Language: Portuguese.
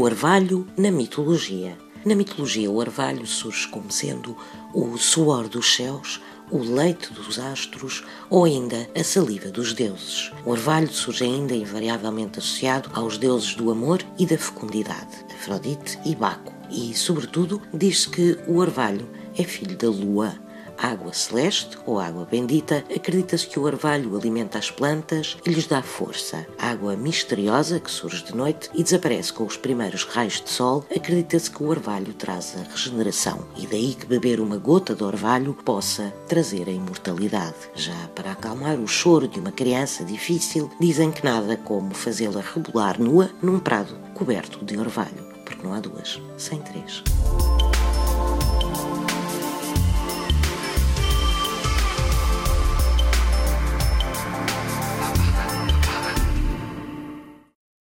orvalho na mitologia. Na mitologia, o orvalho surge como sendo o suor dos céus, o leite dos astros ou ainda a saliva dos deuses. O orvalho surge ainda invariavelmente associado aos deuses do amor e da fecundidade, Afrodite e Baco. E, sobretudo, diz-se que o orvalho é filho da lua, água celeste ou água bendita, acredita-se que o orvalho alimenta as plantas e lhes dá força. Água misteriosa que surge de noite e desaparece com os primeiros raios de sol, acredita-se que o orvalho traz a regeneração e daí que beber uma gota de orvalho possa trazer a imortalidade. Já para acalmar o choro de uma criança difícil, dizem que nada como fazê-la rebolar nua num prado coberto de orvalho, porque não há duas sem três.